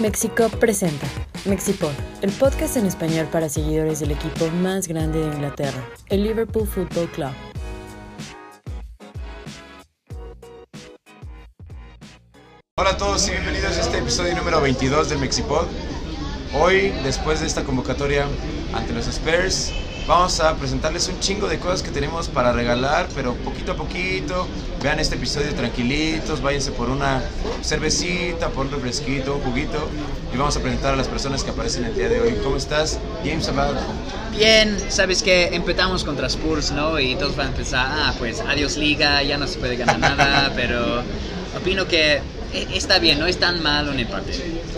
Mexico presenta Mexipod, el podcast en español para seguidores del equipo más grande de Inglaterra, el Liverpool Football Club. Hola a todos y bienvenidos a este episodio número 22 del Mexipod. Hoy, después de esta convocatoria ante los Spurs, vamos a presentarles un chingo de cosas que tenemos para regalar, pero poquito a poquito. Vean este episodio tranquilitos, váyanse por una cervecita, por un refresquito, un juguito y vamos a presentar a las personas que aparecen el día de hoy. ¿Cómo estás, James Abad? Bien, sabes que empezamos contra Spurs, ¿no? Y todos van a pensar, ah, pues adiós liga, ya no se puede ganar nada, pero opino que eh, está bien, no es tan mal un empate.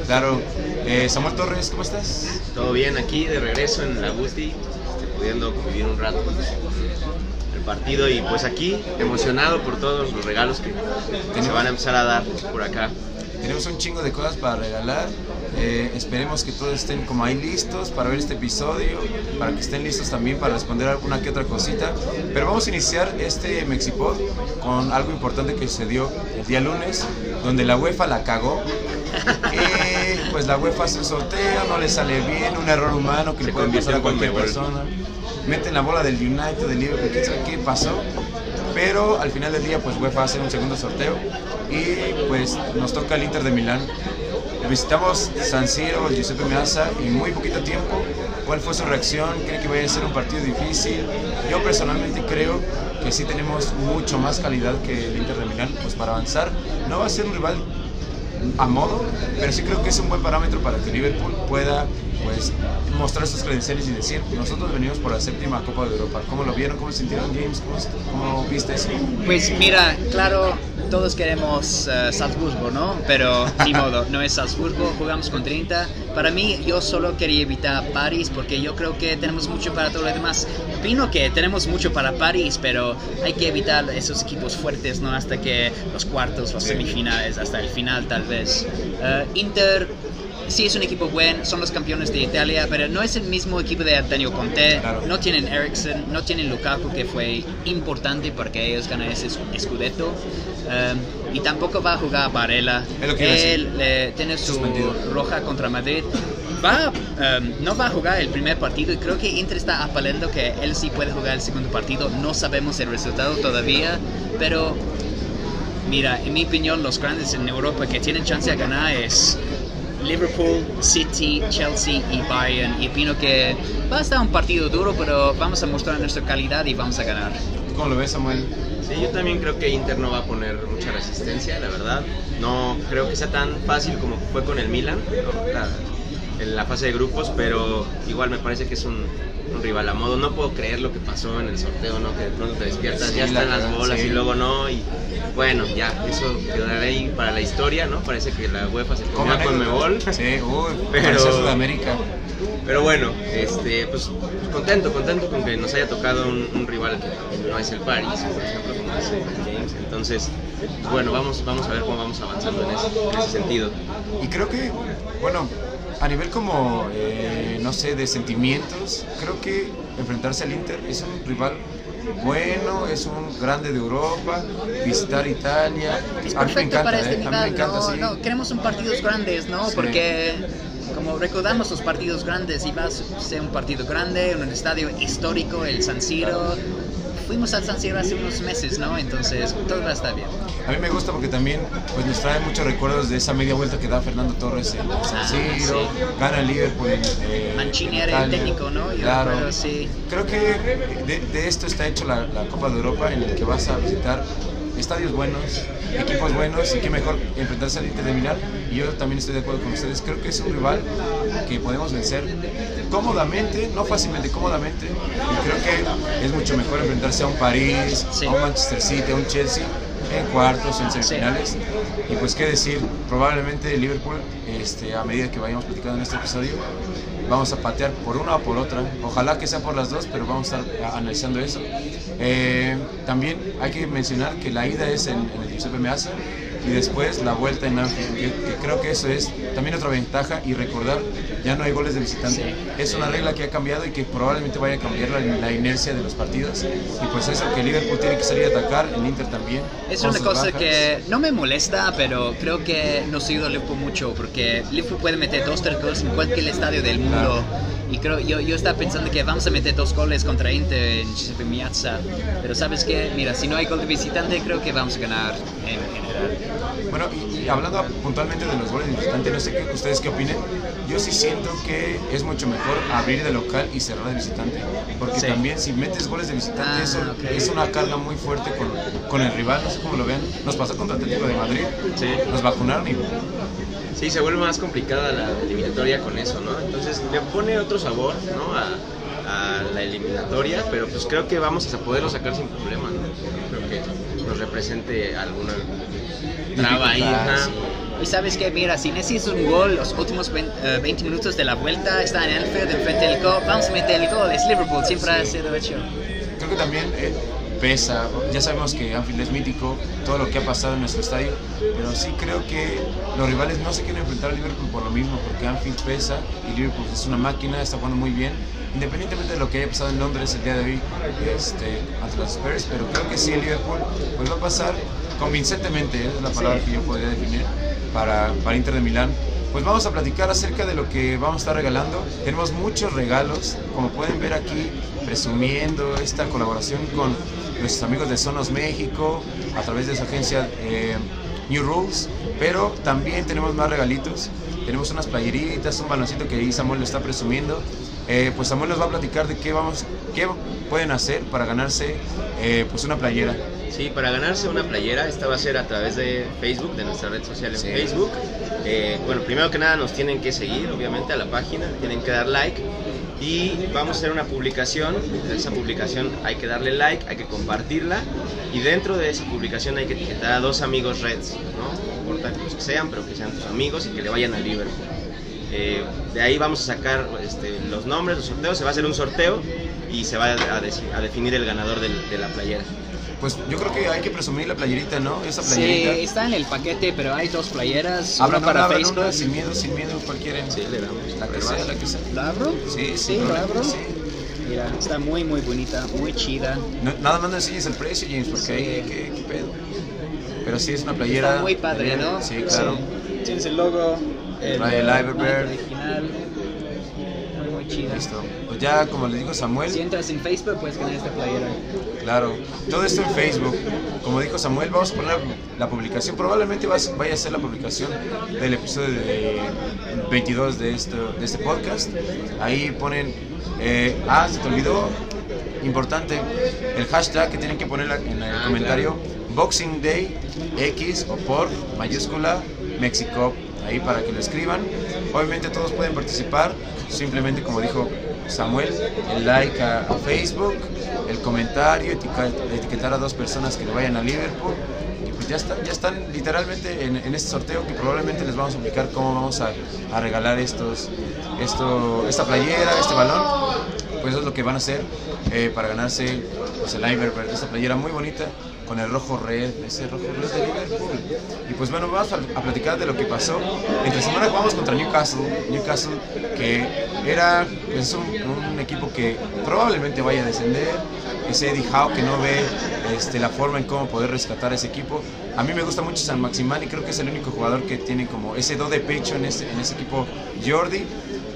Claro. Eh, Samuel Torres, ¿cómo estás? Todo bien aquí, de regreso en la Gusti, este, pudiendo convivir un rato con el partido y pues aquí emocionado por todos los regalos que, que se van a empezar a dar por acá. Tenemos un chingo de cosas para regalar. Eh, esperemos que todos estén como ahí listos para ver este episodio, para que estén listos también para responder alguna que otra cosita. Pero vamos a iniciar este Mexipod con algo importante que sucedió el día lunes, donde la UEFA la cagó. Y pues la UEFA hace el sorteo, no le sale bien, un error humano que Se le puede pasar a cualquier persona. Meten la bola del United, del Liverpool, sabe qué pasó. Pero al final del día, pues UEFA hace un segundo sorteo y pues nos toca el Inter de Milán. Visitamos San Siro, Giuseppe Meazza en muy poquito tiempo. ¿Cuál fue su reacción? ¿Cree que vaya a ser un partido difícil? Yo personalmente creo que sí tenemos mucho más calidad que el Inter de Milán pues para avanzar. No va a ser un rival a modo, pero sí creo que es un buen parámetro para que Liverpool pueda pues mostrar sus credenciales y decir, nosotros venimos por la séptima Copa de Europa. ¿Cómo lo vieron? ¿Cómo sintieron James? ¿Cómo, cómo viste eso? Pues mira, claro, todos queremos eh, Salzburgo, ¿no? Pero ni modo, no es Salzburgo, jugamos con 30. Para mí, yo solo quería evitar París porque yo creo que tenemos mucho para todo lo demás. Opino que tenemos mucho para París, pero hay que evitar esos equipos fuertes, ¿no? Hasta que los cuartos, las semifinales, hasta el final tal vez. Eh, Inter sí es un equipo bueno, son los campeones de Italia, pero no es el mismo equipo de Antonio Conte. Claro. No tienen Eriksen, no tienen Lukaku, que fue importante para que ellos ganen ese Scudetto. Um, y tampoco va a jugar Varela. Es lo que iba a decir. Él eh, tiene su Suspendido. roja contra Madrid. Va, um, no va a jugar el primer partido y creo que Inter está apelando que él sí puede jugar el segundo partido. No sabemos el resultado todavía, pero mira, en mi opinión, los grandes en Europa que tienen chance de ganar es Liverpool, City, Chelsea y Bayern. Y opino que va a estar un partido duro, pero vamos a mostrar nuestra calidad y vamos a ganar. ¿Tú ¿Cómo lo ves, Samuel? Sí, yo también creo que Inter no va a poner mucha resistencia, la verdad. No creo que sea tan fácil como fue con el Milan, ¿no? La- en la fase de grupos, pero igual me parece que es un, un rival a modo. No puedo creer lo que pasó en el sorteo, ¿no? Que de pronto te despiertas, Sí, ya están la las bolas sí. y luego no. Y bueno, ya, eso quedará ahí para la historia, ¿no? Parece que la UEFA se comió con Mebol. Sí, uy, Pero- Sudamérica. Pero bueno, este, pues contento, contento con que nos haya tocado un, un rival que no es el Paris, por ejemplo, como dice James. Entonces, pues bueno, vamos, vamos a ver cómo vamos avanzando en ese, en ese sentido. Y creo que, bueno, a nivel como, eh, no sé, de sentimientos, creo que enfrentarse al Inter es un rival bueno, es un grande de Europa, visitar Italia. Es a mí me encanta, para a mí me nivel, encanta, ¿no? sí. No, queremos un partidos grandes, ¿no? Sí. Porque como recordamos los partidos grandes, iba a ser un partido grande, en un estadio histórico, el San Siro. Fuimos al San Siro hace unos meses, ¿no? Entonces todo va a estar bien. A mí me gusta porque también pues, nos trae muchos recuerdos de esa media vuelta que da Fernando Torres en San Ah, Siro, sí. gana el Liverpool eh, Mancini en era el técnico, ¿no? Yo claro. recuerdo, sí. Creo que de, de esto está hecho la, la Copa de Europa en el que vas a visitar estadios buenos, equipos buenos y qué mejor enfrentarse al Inter de Milán. Y yo también estoy de acuerdo con ustedes. Creo que es un rival que podemos vencer cómodamente, no fácilmente, cómodamente. Y creo que es mucho mejor enfrentarse a un París, Sí. a un Manchester City, a un Chelsea en cuartos, en semifinales. Y pues qué decir, probablemente Liverpool, este, a medida que vayamos platicando en este episodio, vamos a patear por una o por otra. Ojalá que sea por las dos, pero vamos a estar analizando eso. Eh, también hay que mencionar que la ida es en, en el Giuseppe Meazza y después la vuelta en Anfield, que, que creo que eso es también otra ventaja y recordar, ya no hay goles de visitante. Sí. Es una regla que ha cambiado y que probablemente vaya a cambiar la, la inercia de los partidos y pues eso que Liverpool tiene que salir a atacar, el Inter también. Es una cosa bajas. que no me molesta, pero creo que nos ayuda a Liverpool mucho porque Liverpool puede meter dos, tres goles en cualquier estadio del mundo. Y creo, yo, yo estaba pensando que vamos a meter dos goles contra Inter en Giuseppe Meazza. Pero sabes qué, mira, si no hay gol de visitante, creo que vamos a ganar en general. Bueno, y, y hablando puntualmente de los goles de visitante, no sé qué, ustedes qué opinen. Yo sí siento que es mucho mejor abrir de local y cerrar de visitante. Porque Sí. también si metes goles de visitante, Ah, eso ok. es una carga muy fuerte con, con el rival. No sé cómo lo vean. Nos pasó contra Atlético de Madrid. Sí. Nos vacunaron y Sí, se vuelve más complicada la eliminatoria con eso, ¿no? Entonces le pone otro sabor, ¿no? A, a la eliminatoria, pero pues creo que vamos a poderlo sacar sin problema, ¿no? Creo que nos represente alguna traba ahí. Sí. Y sabes que, mira, si necesitas un gol los últimos 20, eh, 20 minutos de la vuelta, está en Anfield, enfrente del gol, vamos a meter el gol. Es Liverpool, siempre ha sido hecho. creo que también eh, pesa. Ya sabemos que Anfield es mítico, todo lo que ha pasado en nuestro estadio, pero sí creo que los rivales no se quieren enfrentar a Liverpool por lo mismo, porque Anfield pesa y Liverpool es una máquina, está jugando muy bien. Independientemente de lo que haya pasado en Londres el día de hoy este, ante los Spurs, pero creo que sí el Liverpool pues va a pasar convincentemente, es la palabra Sí. que yo podría definir para, para Inter de Milán. Pues vamos a platicar acerca de lo que vamos a estar regalando. Tenemos muchos regalos, como pueden ver aquí, presumiendo esta colaboración con nuestros amigos de Sonos México a través de su agencia eh, New Rules. Pero también tenemos más regalitos. Tenemos unas playeritas, un baloncito que ahí Samuel lo está presumiendo. Eh, pues Samuel nos va a platicar de qué vamos, qué pueden hacer para ganarse eh, pues una playera. Sí, para ganarse una playera, esta va a ser a través de Facebook, de nuestra red social en Sí. Facebook. Eh, bueno, primero que nada nos tienen que seguir, obviamente, a la página, tienen que dar like y vamos a hacer una publicación. Esa publicación hay que darle like, hay que compartirla y dentro de esa publicación hay que etiquetar a dos amigos Reds, ¿no? No importa los que sean, pero que sean tus amigos y que le vayan a Liverpool. Eh, de ahí vamos a sacar este, los nombres, los sorteos, se va a hacer un sorteo y se va a, definir el ganador del- de la playera. Pues yo creo que hay que presumir la playerita, ¿no? Esa Sí, playerita. está en el paquete, pero hay dos playeras. Habla una para Facebook. sin miedo, sin miedo, cualquiera. Sí, le damos. La que sea, la que sea. ¿La abro? Sí, Sí, la abro. sí. Mira, está muy, muy bonita, muy chida. No- nada más no enseñes el precio, James, porque Sí. ahí, ¿qué, qué pedo? Pero sí es una playera. Está muy padre, ¿no? Sí, claro. Sí. Tienes el logo, el, Trae el original. Muy, muy chida. Listo. Ya, como les dijo Samuel, Si entras en Facebook, puedes ganar esta playera. claro. Todo esto en Facebook. Como dijo Samuel, vamos a poner la publicación. Probablemente vas- vaya a ser la publicación del episodio de 22 de, esto, de este podcast. Ahí ponen. eh, ah, se te olvidó. Importante. El hashtag que tienen que poner en el Ah, comentario. Boxing Day X o por mayúscula Mexico. Ahí para que lo escriban. Obviamente todos pueden participar. Simplemente como dijo Samuel, el like a, Facebook, el comentario, etiquetar a dos personas que le vayan a Liverpool. Y pues ya están, ya están literalmente en, en este sorteo que probablemente les vamos a explicar cómo vamos a, a regalar estos, esto, esta playera, este balón. Pues eso es lo que van a hacer eh, para ganarse pues, el Liverpool, esta playera muy bonita con el rojo red, ese rojo red de Liverpool. Y pues bueno, vamos a, platicar de lo que pasó. Entre semana jugamos contra Newcastle, Newcastle que era es un, equipo que probablemente vaya a descender. Ese Eddie Howe que no ve este, la forma en cómo poder rescatar a ese equipo. A mí me gusta mucho San Maximán creo que es el único jugador que tiene como ese do de pecho en ese, en ese equipo Jordi.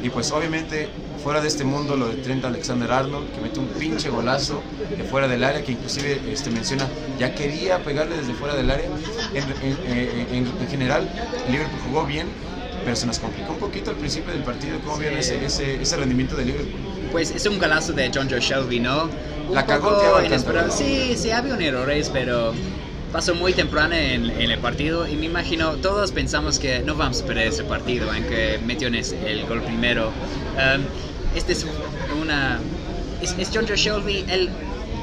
Y pues obviamente fuera de este mundo lo de Trent Alexander Arnold, que mete un pinche golazo de fuera del área, que inclusive este, menciona, ya quería pegarle desde fuera del área. En, en- en- en- en general, Liverpool jugó bien, pero se nos complicó un poquito al principio del partido. ¿Cómo vieron ese, ese, ese rendimiento de Liverpool? Pues es un golazo de John Joe Shelby, ¿no? Un La cagó. Alcántara. Sí, sí, había un errores, pero pasó muy temprano en, en el partido y me imagino, todos pensamos que no vamos a perder ese partido, aunque metió en es- el gol primero. Um, este es una... Es, es John Joe Shelby, él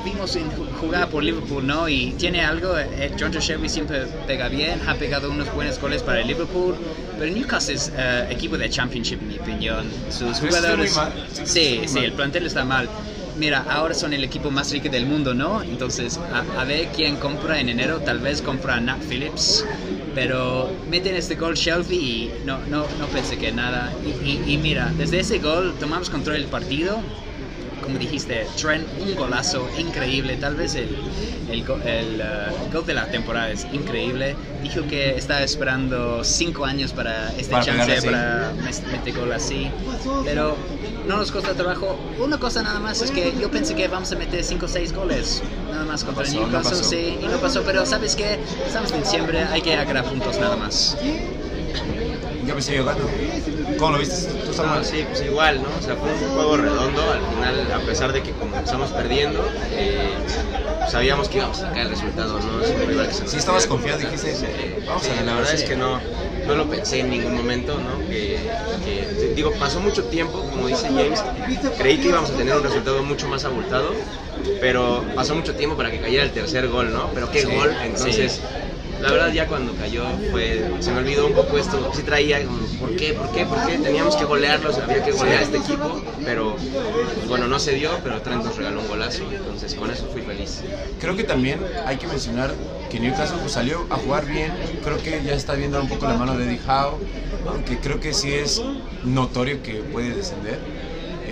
vimos en ju- jugar por Liverpool, ¿no? Y tiene algo, eh, John Joe Shelby siempre pega bien, ha pegado unos buenos goles para el Liverpool, pero Newcastle es eh, equipo de Championship, en mi opinión. Sus jugadores... Sí, sí, el plantel está mal. Mira, ahora son el equipo más rico del mundo, ¿no? Entonces, a, a ver quién compra en enero. Tal vez compra a Nat Phillips Pero meten este gol Shelby y no, no, no pensé que nada. Y, y- y mira, desde ese gol tomamos control del partido. Como dijiste, Trent, un golazo increíble. Tal vez el, el, go- el, uh, gol de la temporada es increíble. Dijo que estaba esperando cinco años para este Para chance para meter gol así. Pero no nos costó trabajo. Una cosa nada más es que yo pensé que vamos a meter 5 o 6 goles. Nada más contra pasó, no Newcastle, pasó. sí, y no pasó. Pero sabes que estamos en diciembre, hay que agarrar puntos nada más. Yo me estoy jugando. ¿Cómo lo viste tú, No, sí, pues igual, ¿no? O sea, fue un juego redondo. Al final, a pesar de que comenzamos perdiendo, eh, sabíamos que íbamos a sacar el resultado, ¿no? Es un rival que se nos Sí, estabas confiado, dijiste, Sí, vamos a ganar, La verdad sí. es que no, no lo pensé en ningún momento, ¿no? Que, que- digo, pasó mucho tiempo, como dice James, creí que íbamos a tener un resultado mucho más abultado, pero pasó mucho tiempo para que cayera el tercer gol, ¿no? Pero qué Sí, gol, entonces... La verdad ya cuando cayó fue, se me olvidó un poco esto, sí traía como, ¿por qué? ¿Por qué? ¿Por qué? Teníamos que golearlos, había que golear a este equipo, pero pues, bueno, no se dio, pero Trent nos regaló un golazo, entonces con eso fui feliz. Creo que también hay que mencionar que Newcastle pues, salió a jugar bien. Creo que ya está viendo un poco la mano de Eddie Howe, aunque creo que sí es notorio que puede descender.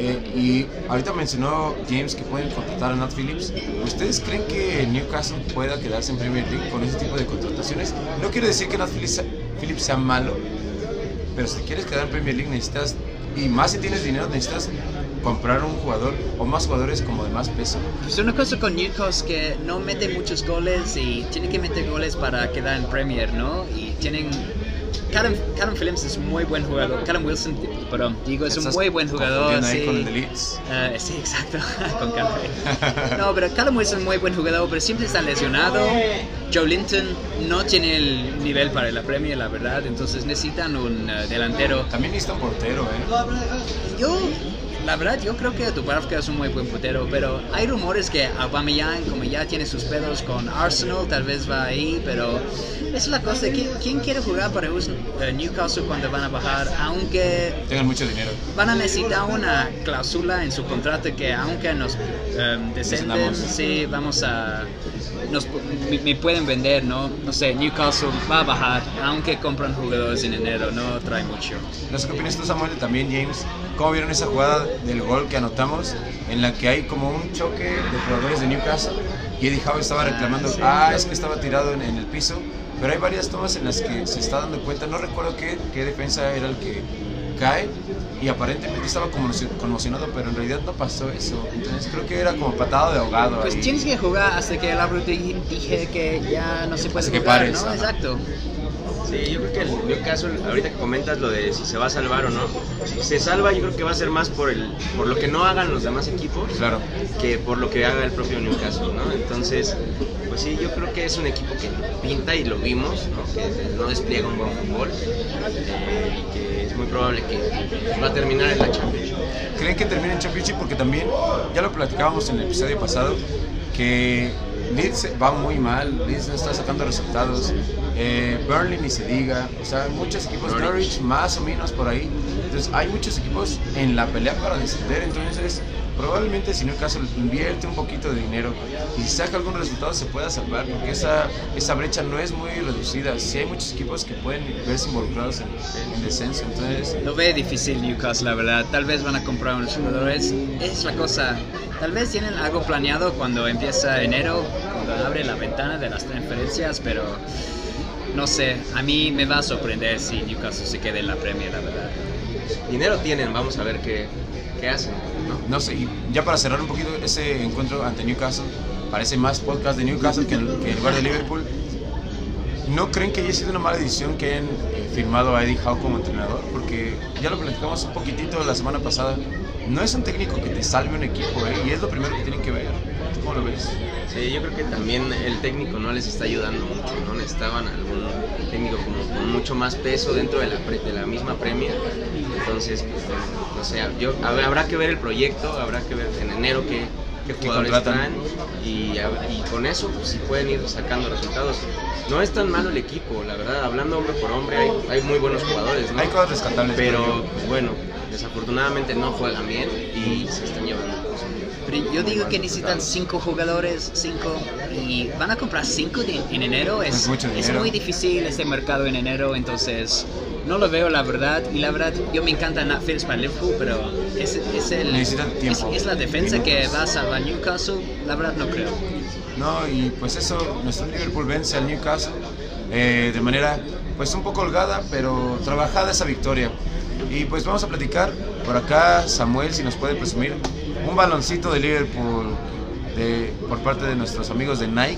Eh, y ahorita mencionó James que pueden contratar a Nat Phillips. ¿Ustedes creen que Newcastle pueda quedarse en Premier League con ese tipo de contrataciones? No quiero decir que Nat Phillips, Phillips sea malo, pero si quieres quedar en Premier League necesitas, y más si tienes dinero, necesitas comprar un jugador o más jugadores como de más peso. Pues una cosa con Newcastle que no mete muchos goles y tiene que meter goles para quedar en Premier, ¿no? Y tienen... Callum, Callum Phillips es muy buen jugador. Callum Wilson, perdón, digo, es un muy buen jugador. confundiendo ahí sí. con el de Leeds. Ah, sí, exacto, con Callum. No, pero Callum Wilson es muy buen jugador, pero siempre está lesionado. Joe Linton no tiene el nivel para la Premier, la verdad, entonces necesitan un eh, delantero. También necesita un portero, ¿eh? Yo, la verdad, yo creo que Dubravka es un muy buen portero, pero hay rumores que Aubameyang, como ya tiene sus pedos con Arsenal, tal vez va ahí, pero es la cosa, ¿quién, quién quiere jugar para eh, Newcastle cuando van a bajar? Aunque Tengan mucho dinero. van a necesitar una cláusula en su contrato que aunque nos em, descenden, sí, vamos a... Nos, me, me pueden vender, ¿no? No sé, Newcastle va a bajar, aunque compran jugadores en enero, no trae mucho. No sé qué opinas tú, Samuel, también James. ¿Cómo vieron esa jugada del gol que anotamos en la que hay como un choque de jugadores de Newcastle y Eddie Howe estaba reclamando, sí. ah, es que estaba tirado en, en el piso, pero hay varias tomas en las que se está dando cuenta, no recuerdo qué, qué defensa era el que cae y aparentemente estaba conmocio- conmocionado, pero en realidad no pasó eso. Entonces creo que era como patada de ahogado. Pues ahí. tienes que jugar hasta que el árbitro di- dije que ya no se puede Hasta que pares, ¿no? ajá. Exacto. Sí, yo creo que el Newcastle, ahorita que comentas lo de si se va a salvar o no, si se salva yo creo que va a ser más por el por lo que no hagan los demás equipos Claro. que por lo que haga el propio Newcastle, ¿no? Entonces, pues sí, yo creo que es un equipo que pinta y lo vimos, ¿no? Que no despliega un buen fútbol eh, y que muy probable que va a terminar en la Champions. creen que termine en Championship porque también ya lo platicábamos en el episodio pasado que Leeds va muy mal, Leeds no está sacando resultados, eh, Burnley ni se diga, o sea, muchos equipos, Norwich. Más o menos por ahí, entonces hay muchos equipos en la pelea para descender, entonces probablemente si no caso invierte un poquito de dinero y saca algún resultado se pueda salvar porque esa, esa brecha no es muy reducida, sí hay muchos equipos que pueden verse involucrados en, en descenso, entonces Lo ve difícil Newcastle, la verdad. Tal vez van a comprar unos jugadores. Es la cosa. Tal vez tienen algo planeado cuando empieza enero, cuando abre la ventana de las transferencias, pero no sé. A mí me va a sorprender si Newcastle se quede en la Premier, la verdad. Dinero tienen, vamos a ver qué, qué hacen, ¿no? No sé, y ya para cerrar un poquito ese encuentro ante Newcastle, parece más podcast de Newcastle que, el- que en lugar de Liverpool. ¿No creen que haya sido una mala decisión que hayan eh, firmado a Eddie Howe como entrenador? Porque ya lo platicamos un poquitito la semana pasada. No es un técnico que te salve un equipo, ¿eh? y es lo primero que tienen que ver. ¿Tú ¿Cómo lo ves? Sí, yo creo que también el técnico no les está ayudando mucho, ¿no? Necesitaban algún técnico como con mucho más peso dentro de la, pre- de la misma Premier. Entonces, pues, bueno, no sé, yo, hab- habrá que ver el proyecto, habrá que ver en enero qué, qué ¿Qué jugadores traen y, con eso, pues si pueden ir sacando resultados. No es tan malo el equipo, la verdad, hablando hombre por hombre, hay, hay muy buenos jugadores, ¿no? Hay cosas rescatables. Pero, pues, bueno, desafortunadamente no juegan bien y se están llevando. Pero yo digo que necesitan cinco jugadores, cinco, y van a comprar cinco de- en enero. Es, Es mucho dinero. muy difícil este mercado en enero, entonces no lo veo la verdad. Y la verdad, yo me encanta Nat Phillips para Liverpool, pero es, es, el, Necesitan es, tiempo. es la defensa que va a salvar Newcastle. La verdad, no creo. No, y pues eso, nuestro Liverpool vence al Newcastle eh, de manera pues un poco holgada, pero trabajada esa victoria. Y pues vamos a platicar por acá, Samuel, si nos puede presumir un baloncito de Liverpool de, por parte de nuestros amigos de Nike.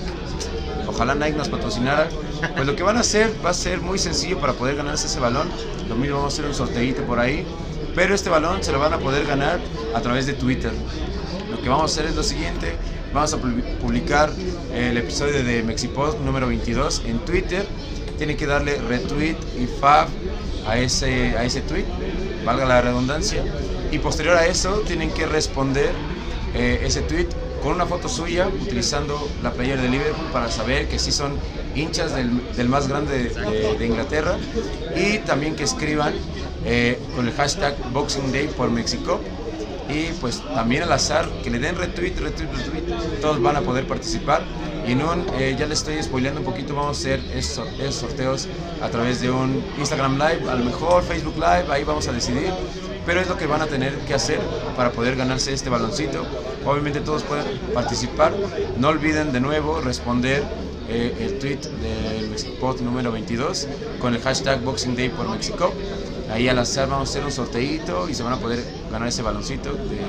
Ojalá Nike nos patrocinara. Pues lo que van a hacer va a ser muy sencillo para poder ganarse ese balón. Lo mismo vamos a hacer un sorteito por ahí. Pero este balón se lo van a poder ganar a través de Twitter. Lo que vamos a hacer es lo siguiente. Vamos a pu- publicar el episodio de Mexipod número 22 en Twitter. Tienen que darle retweet y fab a ese, a ese tweet, valga la redundancia. Y posterior a eso tienen que responder eh, ese tweet con una foto suya utilizando la playera de Liverpool para saber que sí son hinchas del, del más grande de, de- Inglaterra. Y también que escriban eh, con el hashtag Boxing Day por México y pues también al azar que le den retweet, retweet, retweet, todos van a poder participar. Y en un, eh, ya le estoy spoileando un poquito, vamos a hacer esos, esos sorteos a través de un Instagram Live, a lo mejor Facebook Live, ahí vamos a decidir, pero es lo que van a tener que hacer para poder ganarse este baloncito. Obviamente todos pueden participar, no olviden de nuevo responder eh, el tweet del Mexipod número 22 con el hashtag Boxing Day por México. Ahí al azar vamos a hacer un sorteito y se van a poder ganar ese baloncito de-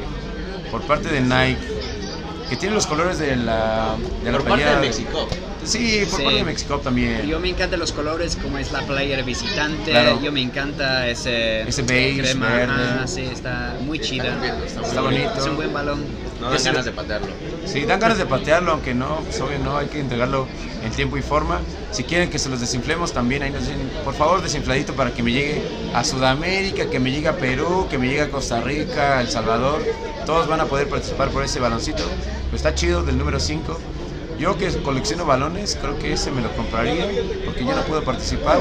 por parte de Nike, que tiene los colores de la, de la Por parte de México. Sí, por Sí. parte de México también. Yo me encantan los colores, como es la playera visitante. Claro. Yo me encanta ese, Ese beige, crema. verde. sí, está muy chida. Está bonito. Es un buen balón. No dan ganas de patearlo. Sí, dan ganas de patearlo, aunque no, pues obvio no, hay que entregarlo en tiempo y forma. Si quieren que se los desinflemos también, ahí nos dicen, por favor desinfladito para que me llegue a Sudamérica, que me llegue a Perú, que me llegue a Costa Rica, El Salvador. Todos van a poder participar por ese baloncito. Pues está chido, del número 5. Yo que colecciono balones, creo que ese me lo compraría, porque yo no puedo participar.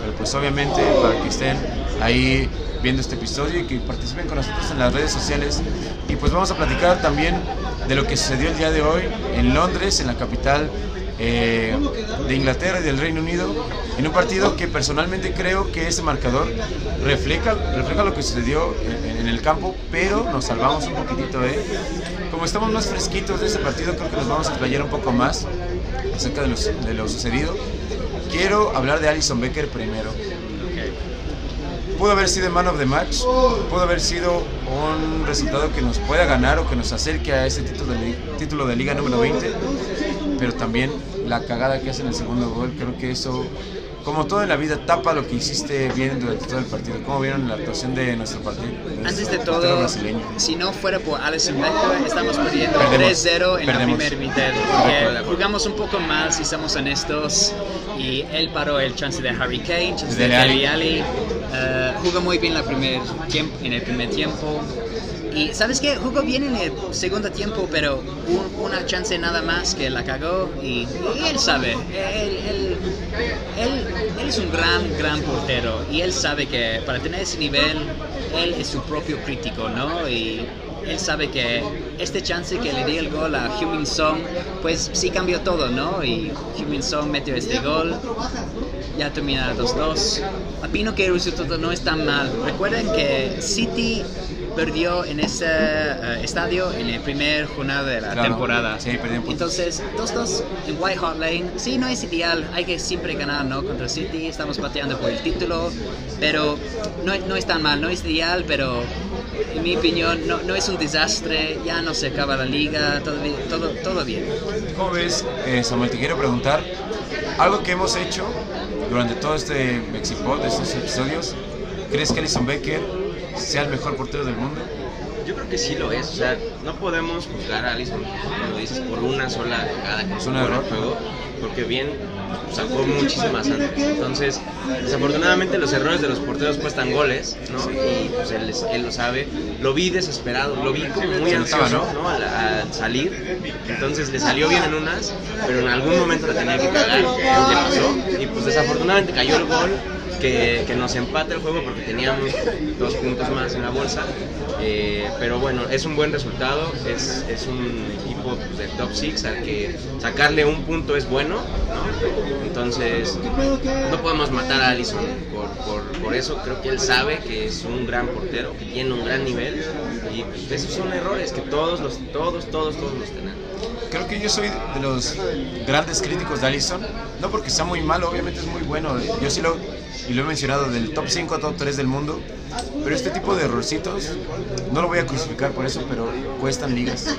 Pero pues obviamente para que estén ahí viendo este episodio y que participen con nosotros en las redes sociales. Y pues vamos a platicar también de lo que sucedió el día de hoy en Londres, en la capital eh, de Inglaterra y del Reino Unido, en un partido que personalmente creo que ese marcador refleja, refleja lo que sucedió en, el campo, pero nos salvamos un poquitito, ¿eh? Como estamos más fresquitos de ese partido, creo que nos vamos a explayar un poco más acerca de, los- de lo sucedido. Quiero hablar de Alison Becker primero. Pudo haber sido man of the match, pudo haber sido un resultado que nos pueda ganar o que nos acerque a ese título de, título de liga número 20, pero también la cagada que hace en el segundo gol, creo que eso, como todo en la vida, tapa lo que hiciste bien durante todo el partido. ¿Cómo vieron la actuación de nuestro partido? Antes de todo, brasileño? si no fuera por Alison Becker, estamos perdiendo Perdemos. 3-0 en Perdemos. la primera mitad. de jugamos un poco mal, si somos honestos, y él paró el chance de Harry Kane, chance de Dele Alli. Dele Alli. Eh, jugó muy bien la primer tiempo, en el primer tiempo. Y sabes qué, jugó bien en el segundo tiempo, pero un- una chance nada más que la cagó y, él sabe, él, es un gran, gran portero y él sabe que para tener ese nivel, él es su propio crítico, ¿no? Y él sabe que este chance que le dio el gol a Heung-Min Song, pues sí cambió todo, ¿no? Y Heung-Min Song metió este gol, ya termina 2-2. Opino que el resultado no es tan mal. Recuerden que City perdió en ese eh, estadio en la primera jornada de la Claro, temporada. sí, puntos. Entonces, 2-2 en White Hart Lane. Sí, no es ideal, hay que siempre ganar, ¿no? Contra City, estamos pateando por el título, pero no, no es tan mal, no es ideal, pero en mi opinión no, no es un desastre, ya no se acaba la liga, todo, bien- todo, todo bien. ¿Cómo ves, eh, Samuel? Te quiero preguntar, algo que hemos hecho durante todo este Mexipod, estos episodios, ¿crees que Alison Becker sea el mejor portero del mundo? Yo creo que sí lo es, o sea, no podemos juzgar a Alisson, como lo dices, por una sola jugada que Es un error. juego, porque bien sacó muchísimas antes. Entonces, desafortunadamente los errores de los porteros cuestan goles, ¿no? Y pues él, él lo sabe. Lo vi desesperado, lo vi como muy ansioso. ¿no? Al, al salir. Entonces le salió bien en unas, pero en algún momento la tenía que cagar, le pasó. Y pues desafortunadamente cayó el gol. Que, que nos empate el juego porque teníamos dos puntos más en la bolsa. Eh, pero bueno, es un buen resultado, es, es un equipo de top 6 al que sacarle un punto es bueno, ¿no? Entonces no podemos matar a Allison por, por, por eso, creo que él sabe que es un gran portero, que tiene un gran nivel y pues, esos son errores que todos, los, todos, todos, todos los tenemos. Creo que yo soy de los grandes críticos de Allison, no porque sea muy malo, obviamente es muy bueno, yo sí lo, y lo he mencionado, del top 5 a top 3 del mundo, pero este tipo de errorcitos, no lo voy a crucificar por eso, pero cuestan ligas.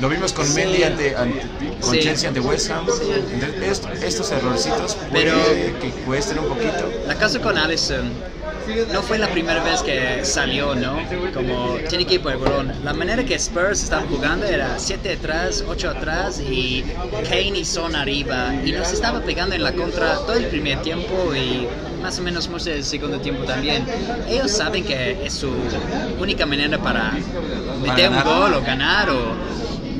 Lo vimos con Mendy ante, ante- con Sí. Chelsea ante West Ham. Entonces, est- estos errorcitos puede Pero- que cuesten un poquito. La cosa con Allison no fue la primera vez que salió, ¿no? Como tiene equipo de balón. La manera que Spurs estaban jugando era 7 atrás, 8 atrás y Kane y Son arriba. Y nos estaba pegando en la contra todo el primer tiempo y más o menos mucho del segundo tiempo también. Ellos saben que es su única manera para meter un gol o ganar o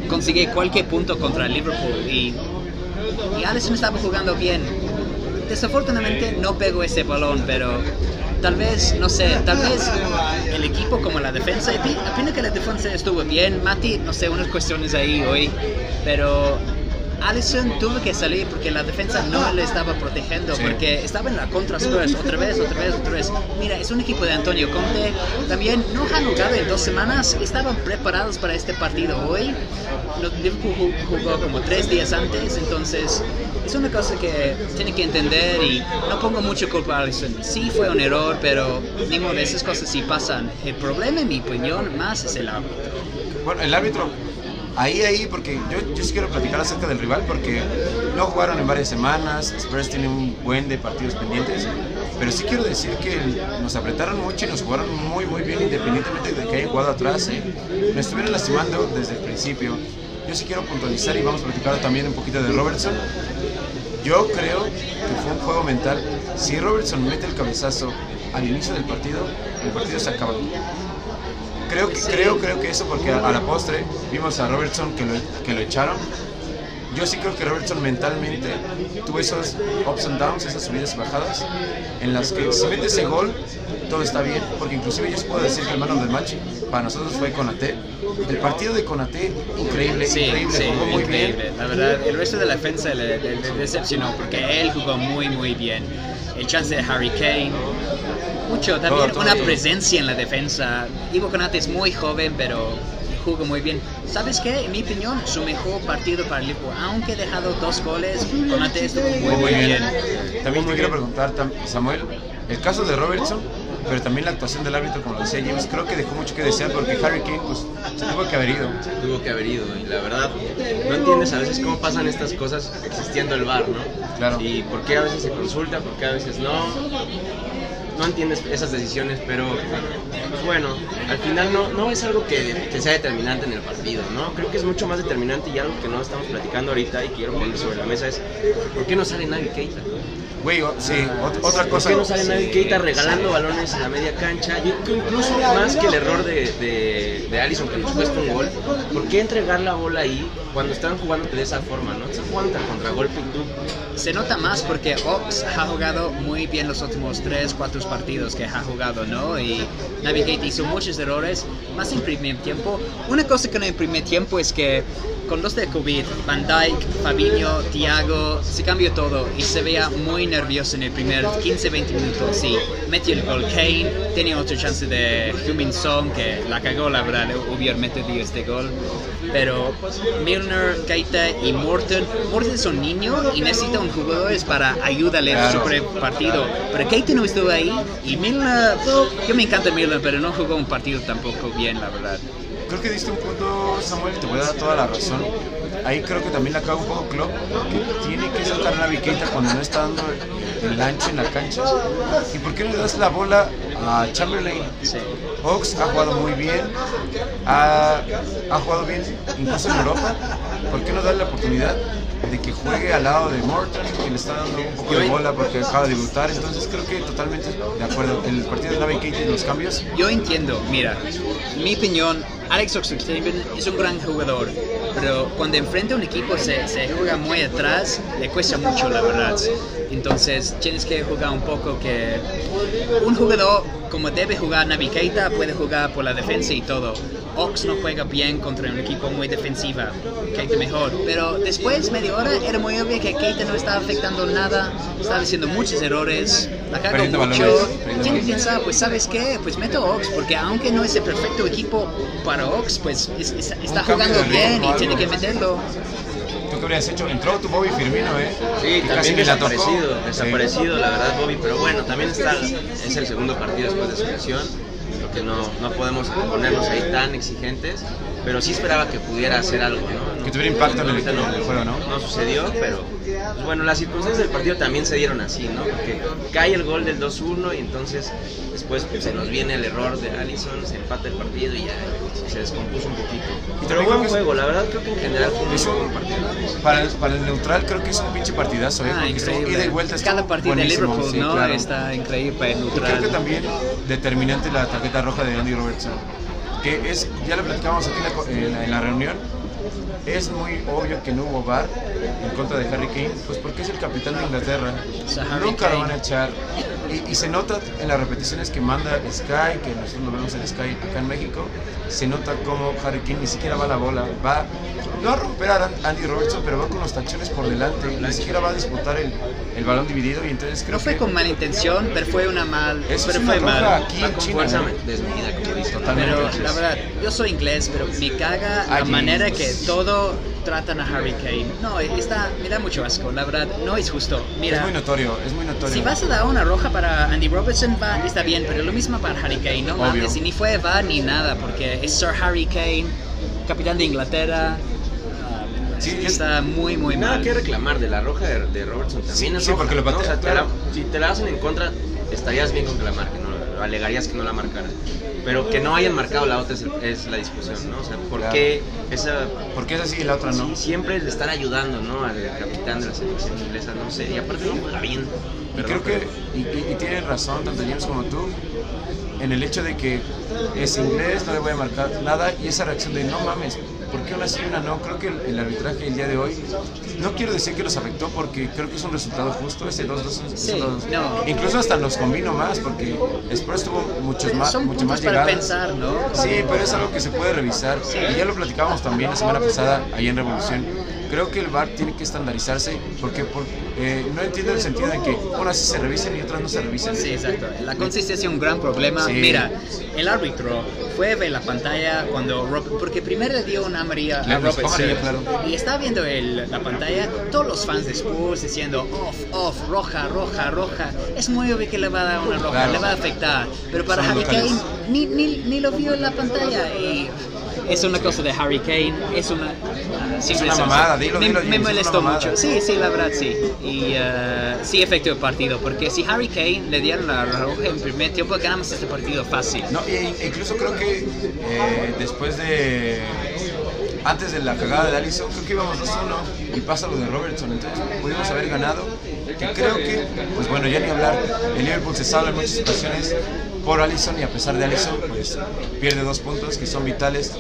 conseguir cualquier punto contra el Liverpool. Y, y Allison estaba jugando bien. Desafortunadamente no pegó ese balón, pero tal vez, no sé, tal vez el equipo como la defensa, opino que la defensa estuvo bien. Mati, no sé, unas cuestiones ahí hoy, pero Allison tuvo que salir porque la defensa no le estaba protegiendo, Sí. porque estaba en la contra Spurs, otra vez, otra vez, otra vez. Mira, es un equipo de Antonio Conte, también no han jugado en dos semanas, estaban preparados para este partido hoy. Liverpool ju- jugó como tres días antes, entonces es una cosa que tiene que entender y no pongo mucho culpa a Allison. Sí fue un error, pero ni modo, esas cosas sí pasan. El problema, en mi opinión, más es el árbitro. Bueno, el árbitro, ahí, ahí, porque yo, yo sí quiero platicar acerca del rival, porque no jugaron en varias semanas, Spurs tiene un buen de partidos pendientes, pero sí quiero decir que nos apretaron mucho y nos jugaron muy, muy bien, independientemente de que hayan jugado atrás. ¿eh? Nos estuvieron lastimando desde el principio. Yo sí quiero puntualizar y vamos a platicar también un poquito de Robertson. Yo creo que fue un juego mental. Si Robertson mete el cabezazo al inicio del partido, el partido se acaba. Creo que, creo, creo que eso porque a, a la postre vimos a Robertson que lo, que lo echaron. Yo sí creo que Robertson mentalmente tuvo esos ups and downs, esas subidas y bajadas, en las que si mete ese gol, todo está bien, porque inclusive yo puedo decir que el man of the match para nosotros fue Conate. El partido de Conate, increíble, Sí, increíble, sí, jugó muy increíble. bien. La verdad, el resto de la defensa le, le- le decepcionó porque él jugó muy, muy bien. El chance de Harry Kane, mucho, también Todo, todo, una presencia en la defensa. Ivo Konate es muy joven, pero jugó muy bien. ¿Sabes qué? En mi opinión, su mejor partido para el Liverpool, aunque ha dejado dos goles, Konate estuvo muy, muy bien. También te quiero preguntar, Samuel, el caso de Robertson, pero también la actuación del árbitro, como lo decía James, creo que dejó mucho que desear porque Harry Kane pues, se tuvo que haber ido. tuvo que haber ido y la verdad no entiendes a veces cómo pasan estas cosas existiendo el bar, ¿no? Claro. Y por qué a veces se consulta, por qué a veces no. No entiendes esas decisiones, pero pues bueno, al final no, no es algo que, que sea determinante en el partido, ¿no? Creo que es mucho más determinante y algo que no estamos platicando ahorita y quiero poner sobre la mesa es ¿por qué no sale Navi Keita? Güey, o- sí, ot- otra ¿Por cosa. qué no sale Navi Keita regalando balones en la media cancha? Yo creo incluso más que el error de, de, de Allison que nos cuesta un gol, ¿por qué entregar la bola ahí cuando están jugando de esa forma? ¿no? Están jugando al contragolpe y tú Se nota más porque Ox ha jugado muy bien los últimos 3, 4 partidos que ha jugado, ¿no? Y Navigate hizo muchos errores, más en primer tiempo. Una cosa que en el primer tiempo es que con los de COVID, Van Dijk, Fabinho, Thiago, se cambió todo y se veía muy nervioso en el primer 15-20 minutos. Sí, metió el gol Kane, tenía otra chance de Heung-Min Son que la cagó, la verdad, hubiera metido este gol. Pero Milner, Keita y Morton, Morton es un niño y necesita un jugadores para ayudarle su Claro. pre- partido. Pero Keita no estuvo ahí y Milner, yo me encanta Milner, pero no jugó un partido tampoco bien, la verdad. Creo que diste un punto, Samuel, te voy a dar toda la razón. Ahí creo que también la caga un poco Klopp, que tiene que sacar la viqueta cuando no está dando el ancho en la cancha. ¿Y por qué no le das la bola a Chamberlain? Sí. Ox ha jugado muy bien, ha, ha jugado bien incluso en Europa. ¿Por qué no darle la oportunidad de que juegue al lado de Morton, que le está dando un poco de bola porque acaba de debutar? Entonces creo que totalmente de acuerdo. El partido de Navi Keita y los cambios, Yo entiendo, mira, mi opinión, Alex Oxlade-Chamberlain es un gran jugador, pero cuando enfrenta a un equipo se, se juega muy atrás, le cuesta mucho, la verdad. Entonces tienes que jugar un poco que un jugador como debe jugar Navi Keita puede jugar por la defensa y todo. Ox no juega bien contra un equipo muy defensiva, Keita mejor. Pero después, media hora, era muy obvio que Keita no estaba afectando nada, estaba haciendo muchos errores, la Perdiendo mucho. balones, perdiendo ¿Quién balones. piensa? Pues sabes qué, pues meto Ox, porque aunque no es el perfecto equipo para Ox, pues es- es- está jugando bien y tiene que meterlo. ¿Tú habrías hecho? Entró tu Bobby Firmino, ¿eh? Sí, también tocó. desaparecido, Sí. desaparecido la verdad Bobby, pero bueno, también está, es el segundo partido después de su lesión, que no, no podemos ponernos ahí tan exigentes, pero sí esperaba que pudiera hacer algo, ¿no? Que tuviera impacto en el- en el juego, ¿no? No sucedió, pero pues bueno, las circunstancias del partido también se dieron así, ¿no? Porque cae el gol del 2-1 y entonces después pues, se nos viene el error de Allison, se empata el partido y ya se descompuso un poquito. Y Pero buen juego, la verdad creo que en general fue un Es muy un- buen partido. Para el, para el neutral creo que es un pinche partidazo, ¿eh? Ah, Porque estuvo ida y vuelta. Cada partido de Liverpool, sí, ¿no? claro. Está increíble para el Y neutral. creo que también determinante la tarjeta roja de Andy Robertson, que es, ya lo platicábamos aquí en la, en la reunión, es muy obvio que no hubo VAR en contra de Harry Kane, pues porque es el capitán de Inglaterra, nunca lo van a echar. Y, y se nota en las repeticiones que manda Sky, que nosotros lo vemos en Sky acá en México, se nota como Harry Kane ni siquiera va a la bola, va no a romper a Andy Robertson, pero va con los tachones por delante, ni siquiera va a disputar el, el balón dividido y entonces creo No fue que con mala intención, pero fue una mal. Eso pero es una fue mal. aquí Va con China. fuerza desmedida, como dice. Totalmente. Pero la verdad, yo soy inglés, pero me caga la Ay, manera Jesus. que todo tratan a Harry Kane. No, está, me da mucho asco, la verdad, no es justo. Mira, Es muy notorio, es muy notorio. si vas a dar una roja para Andy Robertson, va, está bien, pero lo mismo para Harry Kane, no Obvio. mames, y ni fue va ni nada, porque es Sir Harry Kane, capitán de Inglaterra. ah, Sí, es- está muy, muy Nada mal. que reclamar de la roja de, de Robertson también Sí, es sí, roja, porque lo ¿no? O sea, te claro. la- si te la hacen en contra, estarías bien con que la marquen, ¿no? Alegarías que no la marcaran. Pero que no hayan marcado la otra es, es la discusión, ¿no? O sea, ¿por Claro. qué esa Porque es así y la otra no. sí, siempre le estar ayudando, ¿no? Al capitán de la selección inglesa, no sé, y aparte no juega bien. Y creo que, y, y, y tienen razón tanto James como tú, en el hecho de que es inglés, no le voy a marcar nada, y esa reacción de no mames, ¿por qué una sí y una no? Creo que el, el arbitraje el día de hoy, no quiero decir que los afectó porque creo que es un resultado justo, ese 2-2 es un- Sí, es un 2-2. no. Incluso hasta nos convino más porque Spurs tuvo muchos más, Son mucho más para llegadas. pensar, ¿no? Sí, pero es algo que se puede revisar. Y ya lo platicábamos también la semana pasada ahí en Revolución. Creo que el VAR tiene que estandarizarse porque por- eh, no entiendo el sentido de que unas se revisen y otras no se revisen. Sí, exacto. La consistencia es un gran problema. Sí. Mira, el árbitro fue a ver la pantalla cuando Rob- porque primero le dio una amarilla a Robertson amarilla, claro. y está viendo el- la pantalla todos los fans de Spurs diciendo off, off, roja, roja, roja. Es muy obvio que le va a dar una roja, Claro. le va a afectar. Pero para Son Harry locales. Kane ni, ni, ni lo vio en la pantalla y es una cosa de Harry Kane, es una simple una sensación. mamada, dilo, me, dilo, me es una molestó mucho. Sí, sí, la verdad sí. Y eh, sí afectó el partido, porque si Harry Kane le dieron la roja en primer tiempo, ganamos este partido fácil. No, e- incluso creo que eh, después de. Antes de la cagada de Allison, creo que íbamos 2-1 y pasa lo de Robertson. Entonces pudimos haber ganado. Que creo que, pues bueno, ya ni hablar. El Liverpool se salva en muchas ocasiones por Allison y a pesar de Allison, pues pierde dos puntos que son vitales.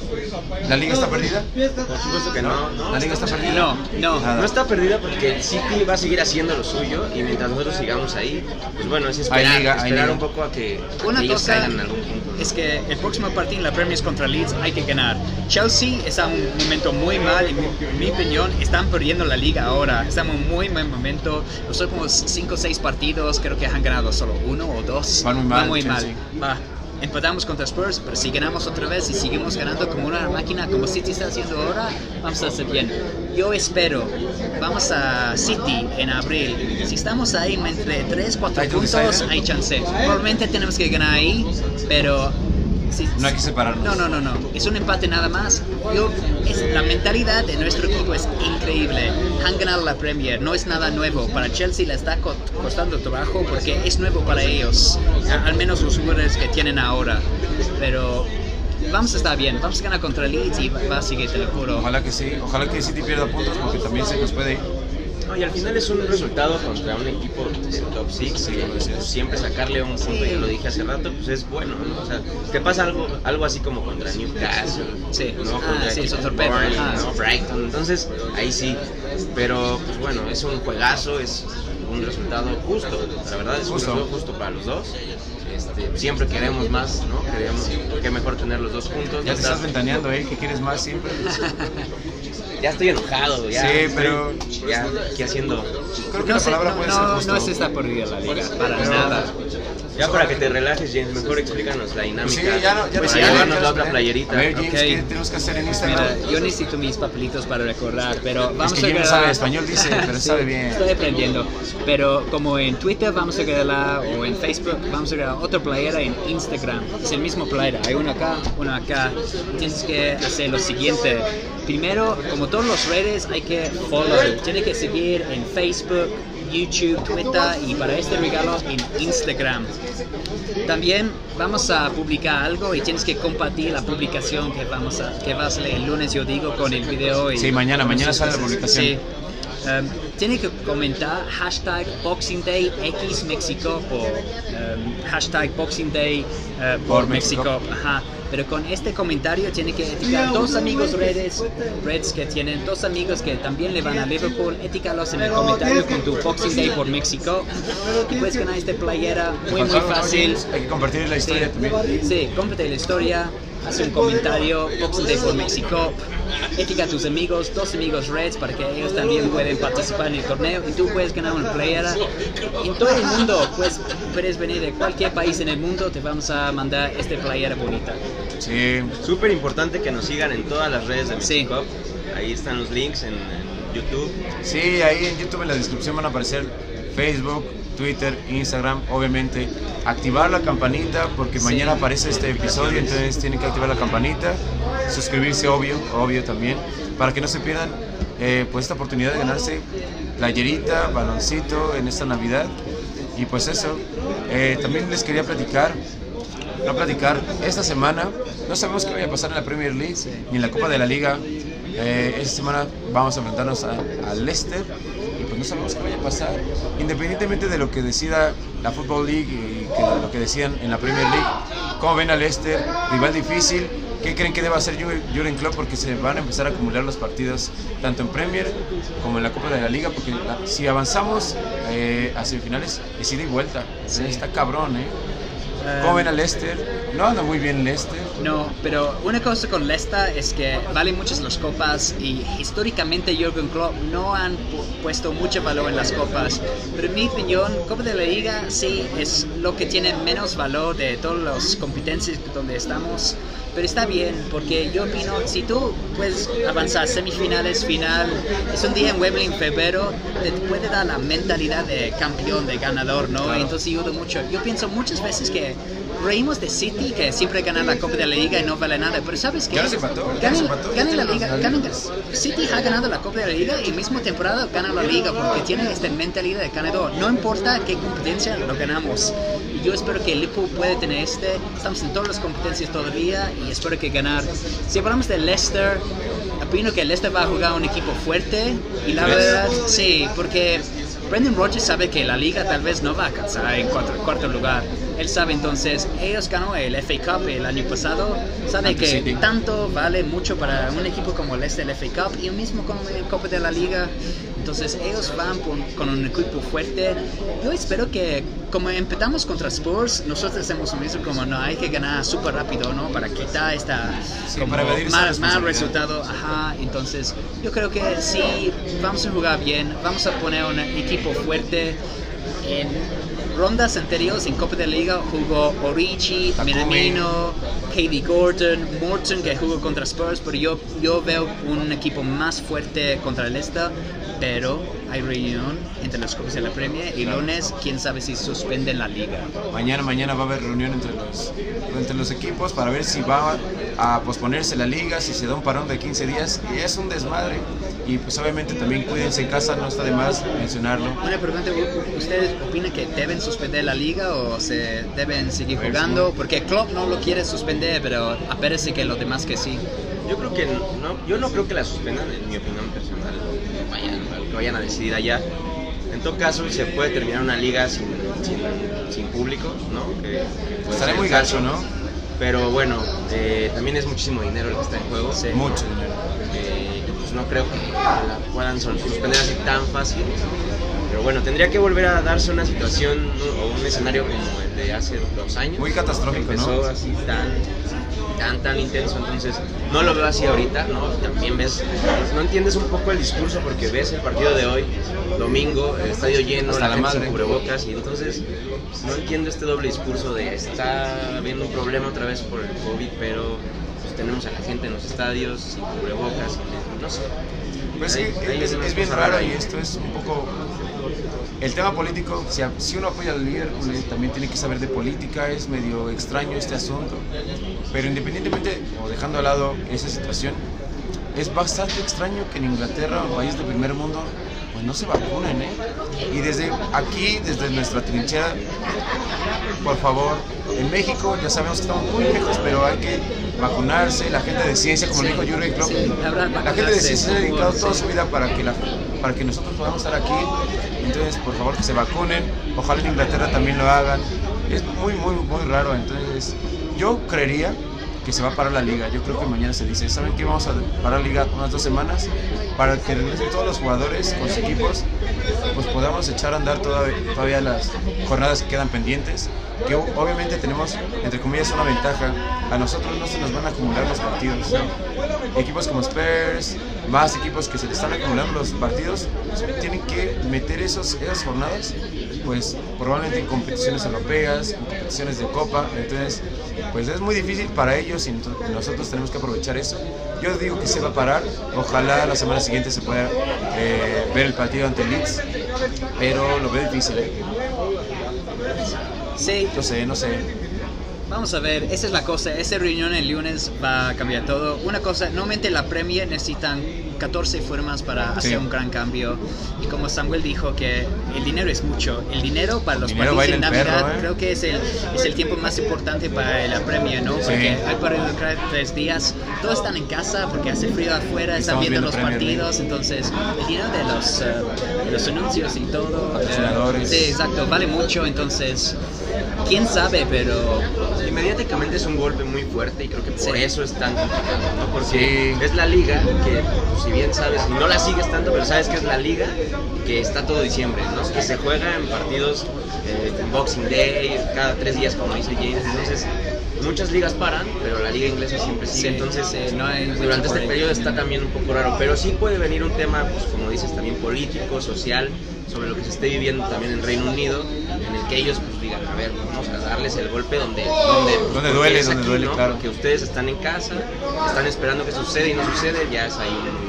¿La liga está perdida? Por supuesto que no, no. ¿La liga está perdida? No, no. Nada. No está perdida porque el City va a seguir haciendo lo suyo y mientras nosotros sigamos ahí, pues bueno, es esperar, Hay liga, hay esperar liga. un poco a que, Una que ellos cosa caigan en algún punto. es que el próximo partido en la Premier es contra Leeds hay que ganar. Chelsea está en un momento muy mal, en mi, en mi opinión, están perdiendo la liga ahora. Estamos en un muy mal momento. Los últimos 5 o 6 partidos creo que han ganado solo uno o dos. Van muy mal, Va muy mal. Va. Empatamos contra Spurs, pero si ganamos otra vez y seguimos ganando como una máquina, como City está haciendo ahora, vamos a hacer bien. Yo espero, vamos a City en abril. Si estamos ahí entre 3, 4 Title puntos, decider. hay chance. Probablemente tenemos que ganar ahí, pero... No hay que separarnos. No, no, no, no. Es un empate nada más. Yo, es, la mentalidad de nuestro equipo es increíble. Han ganado la Premier, no es nada nuevo. Para Chelsea le está co- costando trabajo porque es nuevo para ellos. A- al menos los jugadores que tienen ahora. Pero vamos a estar bien. Vamos a ganar contra Leeds y va a seguir, te lo juro. Ojalá que sí. Ojalá que City pierda puntos porque también se nos puede. No, y al final es un resultado contra un equipo del top 6 Sí, que siempre sacarle un punto, Sí. ya lo dije hace rato, pues es bueno, ¿no? O sea, te pasa algo, algo así como contra Newcastle, Sí. ¿no? Ah, Contra sí, torpedos, Burnley, ajá. ¿no? Brighton, entonces ahí sí, pero pues bueno, es un juegazo, es un resultado justo. La verdad es Justo. un resultado justo para los dos. Este, siempre queremos más, ¿no? Queremos que mejor tener los dos juntos. Ya te estás estás- ventaneando, ¿eh? ¿Qué quieres más siempre? ya estoy enojado, ya. Sí, estoy- pero- Ya, ¿qué haciendo? Creo que No, la palabra no, puede no, ser no justo. se está por ir a la liga, para Pero- nada. Ya para que te relajes, James, mejor explícanos la dinámica. Sí, ya no, ya pues no ya llevarnos ya la no otra playerita. A ver, James, Ok. ¿qué tenemos que hacer en Instagram? Mira, yo necesito mis papelitos para recordar, pero es vamos que a James sabe español, dice, pero Sí, sabe bien. Estoy aprendiendo. Pero como en Twitter vamos a regalar, o en Facebook vamos a regalar otra playera en Instagram. Es el mismo playera. Hay una acá, una acá. Tienes que hacer lo siguiente. Primero, como todas las redes, hay que follow. Tienes que seguir en Facebook, YouTube, Twitter y para este regalo en Instagram. También vamos a publicar algo y tienes que compartir la publicación que vamos a que va a salir el lunes, yo digo, con el video. Y Sí, mañana, mañana sale la publicación. Sí. Um, tiene que comentar hashtag Boxing Day X México o um, hashtag Boxing Day uh, por, Por México. México. Ajá. Pero con este comentario tiene que etiquetar dos amigos redes, Reds que tienen dos amigos que también le van a Liverpool, etiquetarlos en el comentario con tu Boxing Day por México. Y puedes ganar esta playera muy muy Faltaba, ¿no, fácil. Hay que compartir la historia también. sí, cómprate la historia, haz un comentario, Day por México, etiqueta a tus amigos, dos amigos Reds para que ellos también pueden participar en el torneo y tú puedes ganar una playera. En todo el mundo, pues puedes venir de cualquier país en el mundo, te vamos a mandar esta playera bonita. Sí, Súper importante que nos sigan en todas las redes de Sí. Mexico. Ahí están los links en, en YouTube. sí, ahí en YouTube en la descripción van a aparecer Facebook, Twitter, Instagram, obviamente. Activar la campanita porque Sí. mañana aparece este episodio, entonces tienen que activar la campanita. Suscribirse, obvio, obvio también, para que no se pierdan eh, pues esta oportunidad de ganarse playerita, baloncito en esta Navidad. Y pues eso, eh, también les quería platicar no platicar. Esta semana no sabemos qué vaya a pasar en la Premier League ni en la Copa de la Liga. Eh, esta semana vamos a enfrentarnos a, a Leicester no sabemos qué vaya a pasar. Independientemente de lo que decida la Football League y que lo que decían en la Premier League, ¿cómo ven a Leicester? Rival difícil. ¿Qué creen que deba hacer Jur- Jurgen Klopp? Porque se van a empezar a acumular los partidos tanto en Premier como en la Copa de la Liga. Porque si avanzamos eh, a semifinales, es ida y vuelta. Está cabrón, ¿eh? ¿Cómo ven a Leicester? No anda muy bien Leicester. No, pero una cosa con Leicester es que valen muchas las copas y históricamente Jürgen Klopp no han pu- puesto mucho valor en las copas. Pero en mi opinión, Copa de la Liga sí es lo que tiene menos valor de todas las competencias donde estamos. Pero está bien, porque yo opino, si tú puedes avanzar semifinales, final, es un día en Wembley en febrero, te puede dar la mentalidad de campeón, de ganador, ¿no? Claro. Entonces ayuda mucho. Yo pienso muchas veces que reímos de City, que siempre gana la Copa de la Liga y no vale nada, pero ¿sabes qué? Ya nos empató, Ganan, ganan la Liga, ganan-. City ha ganado la Copa de la Liga y mismo temporada gana la Liga porque tiene esta mentalidad de ganador. No importa qué competencia, lo ganamos. Y yo espero que Liverpool puede tener este. Estamos en todas las competencias todavía y espero que ganar. Si hablamos de Leicester, opino que Leicester va a jugar un equipo fuerte y la verdad, sí, porque Brendan Rodgers sabe que la liga tal vez no va a alcanzar en cuarto, cuarto lugar. Él sabe entonces, ellos ganó el FA Cup el año pasado, sabe que City. tanto vale mucho para un equipo como el este el FA Cup y el mismo como el Copa de la Liga. Entonces ellos van con, con un equipo fuerte. Yo espero que como empezamos contra Spurs, nosotros hacemos lo mismo como no hay que ganar súper rápido, ¿no? Para quitar esta Sí, como para mal, mal resultado. Ajá, entonces yo creo que sí, vamos a jugar bien, vamos a poner un equipo fuerte. En rondas anteriores en Copa de Liga jugó Origi. Minamino, Katie Gordon, Morton que jugó contra Spurs, pero yo, yo veo un equipo más fuerte contra el Leicester, pero hay reunión entre los clubes de la Premier y lunes, quién sabe si suspenden la liga. Mañana, mañana va a haber reunión entre los, entre los equipos para ver si va a posponerse la liga, si se da un parón de 15 días. Y es un desmadre. Y pues obviamente también cuídense en casa, no está de más mencionarlo. Una pregunta, ¿u- ¿ustedes opinan que deben suspender la liga o se deben seguir jugando? sí. Porque Klopp no lo quiere suspender, pero parece que los demás que sí. Yo creo que no, yo no creo que la suspendan, en mi opinión personal. Vayan, que vayan a decidir allá. En todo caso, se puede terminar una liga sin, sin, sin público, ¿no? Que- que ser muy gacho, ¿no? Pero bueno, eh, también es muchísimo dinero el que está en juego. Sí. Mucho dinero. Pues no creo que la puedan suspender así tan fácil. Pero bueno, tendría que volver a darse una situación ¿no? o un escenario como el de hace dos años. Muy catastrófico, que empezó ¿no? así tan, tan, tan intenso. Entonces, no lo veo así ahorita, ¿no? También ves, no entiendes un poco el discurso porque ves el partido de hoy, domingo, el estadio lleno, Hasta la, la gente madre. sin cubrebocas, y entonces no entiendo este doble discurso de está habiendo un problema otra vez por el COVID, pero pues, tenemos a la gente en los estadios sin cubrebocas, y no sé. Pues sí, es, bien raro y esto es un poco... El tema político, si, uno apoya al Liverpool, eh, también tiene que saber de política, es medio extraño este asunto. Pero independientemente, o dejando a lado esa situación, es bastante extraño que en Inglaterra, un país de primer mundo, pues no se vacunen, ¿eh? Y desde aquí, desde nuestra trinchera, por favor, en México ya sabemos que estamos muy lejos, pero hay que vacunarse, la gente de ciencia, como dijo Jurgen Klopp, Sí, la gente de ciencia se ha dedicado toda su vida para que, la, para que nosotros podamos estar aquí. Entonces, por favor, que se vacunen. Ojalá en Inglaterra también lo hagan. Es muy, muy, muy raro. Entonces, yo creería que se va a parar la liga. Yo creo que mañana se dice, ¿saben qué? Vamos a parar la liga unas dos semanas para que regresen todos los jugadores con sus equipos, pues podamos echar a andar todavía, todavía las jornadas que quedan pendientes. Que obviamente tenemos, entre comillas, una ventaja. A nosotros no se nos van a acumular los partidos. Equipos como Spurs, más equipos que se les están acumulando los partidos, tienen que meter esos, esas jornadas, pues probablemente en competiciones europeas, en competiciones de Copa. Entonces, pues es muy difícil para ellos y nosotros tenemos que aprovechar eso. Yo digo que se va a parar. Ojalá la semana siguiente se pueda eh, ver el partido ante Leeds, pero lo veo difícil. ¿eh? Sí, No sé, no sé. Vamos a ver, esa es la cosa, esa reunión el lunes va a cambiar todo. Una cosa, normalmente la Premier necesitan 14 firmas para hacer Sí. un gran cambio. Y como Samuel dijo que el dinero es mucho. El dinero para los dinero partidos de baila el Navidad perro, ¿eh? creo que es el, es el tiempo más importante para la Premier, ¿no? Porque hay partidos cada tres días, todos están en casa porque hace frío afuera, están viendo, viendo los Premier League. partidos, entonces el dinero de los, de los anuncios y todo. Patrocinadores. sí, exacto, vale mucho, entonces, quién sabe, pero Y mediáticamente es un golpe muy fuerte y creo que por Sí. eso es tan complicado, ¿no? Porque Sí. es la liga que, pues, si bien sabes, y no la sigues tanto, pero sabes que es la liga que está todo diciembre, ¿no? Que se juega en partidos eh, en Boxing Day, cada tres días, como dice James. Entonces, muchas ligas paran, pero la liga inglesa siempre sigue. Sí, Entonces, sí, no hay durante este periodo está también un poco raro, pero sí puede venir un tema, pues como dices, también político, social, sobre lo que se esté viviendo también en Reino Unido, en el que ellos pues digan, a ver, vamos a darles el golpe donde, donde, Donde duele, donde duele, claro. Que ustedes están en casa, están esperando que suceda y no sucede, ya es ahí un.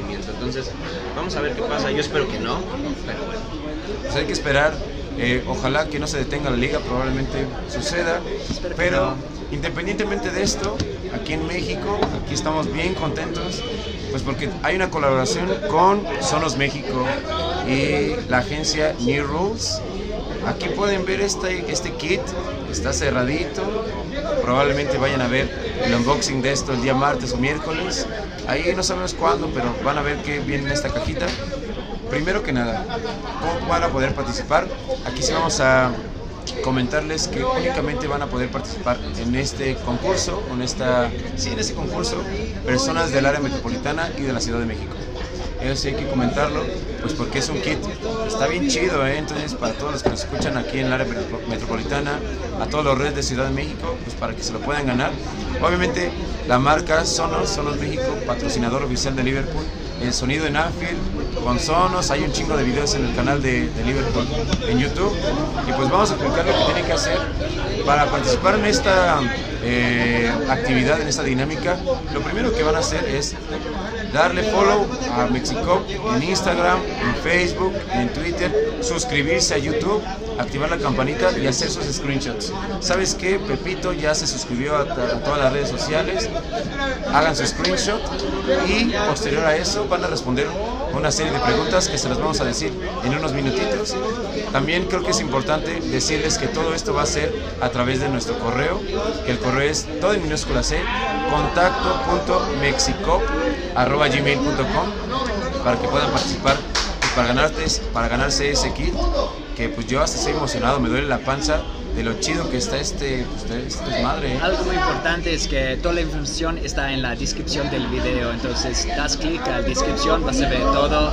Entonces, vamos a ver qué pasa. Yo espero que no, pero bueno. Pues hay que esperar. eh, ojalá que no se detenga la liga, probablemente suceda. Pero no. independientemente de esto, aquí en México, aquí estamos bien contentos, pues porque hay una colaboración con Sonos México y la agencia New Rules. Aquí pueden ver este, este kit, está cerradito. Probablemente vayan a ver el unboxing de esto el día martes o miércoles. Ahí no sabemos cuándo, pero van a ver qué viene en esta cajita. Primero que nada, ¿cómo van a poder participar? Aquí sí vamos a comentarles que únicamente van a poder participar en este concurso, en esta, sí, en este concurso, personas del área metropolitana y de la Ciudad de México. Eso sí hay que comentarlo, pues porque es un kit, está bien chido, ¿eh? entonces para todos los que nos escuchan aquí en el área metro- metropolitana, a todos los redes de Ciudad de México, pues para que se lo puedan ganar. Obviamente la marca Sonos, Sonos México, patrocinador oficial de Liverpool, el sonido en Anfield, con Sonos, hay un chingo de videos en el canal de, Liverpool en YouTube, y pues vamos a explicar lo que tienen que hacer para participar en esta eh, actividad, en esta dinámica. Lo primero que van a hacer es darle follow a Mexico en Instagram, en Facebook, en Twitter, suscribirse a YouTube, activar la campanita y hacer sus screenshots. ¿Sabes qué? Pepito ya se suscribió a, todas las redes sociales. Hagan su screenshot y posterior a eso van a responder una serie de preguntas que se las vamos a decir en unos minutitos. También creo que es importante decirles que todo esto va a ser a través de nuestro correo, que el correo es todo en minúscula C, contacto.mexico.gmail.com para que puedan participar para, ganarte, para ganarse ese kit, que pues yo hasta estoy emocionado, me duele la panza de lo chido que está este, pues, este desmadre. ¿eh? Algo muy importante es que toda la información está en la descripción del video, entonces das clic a la descripción, vas a ver todo.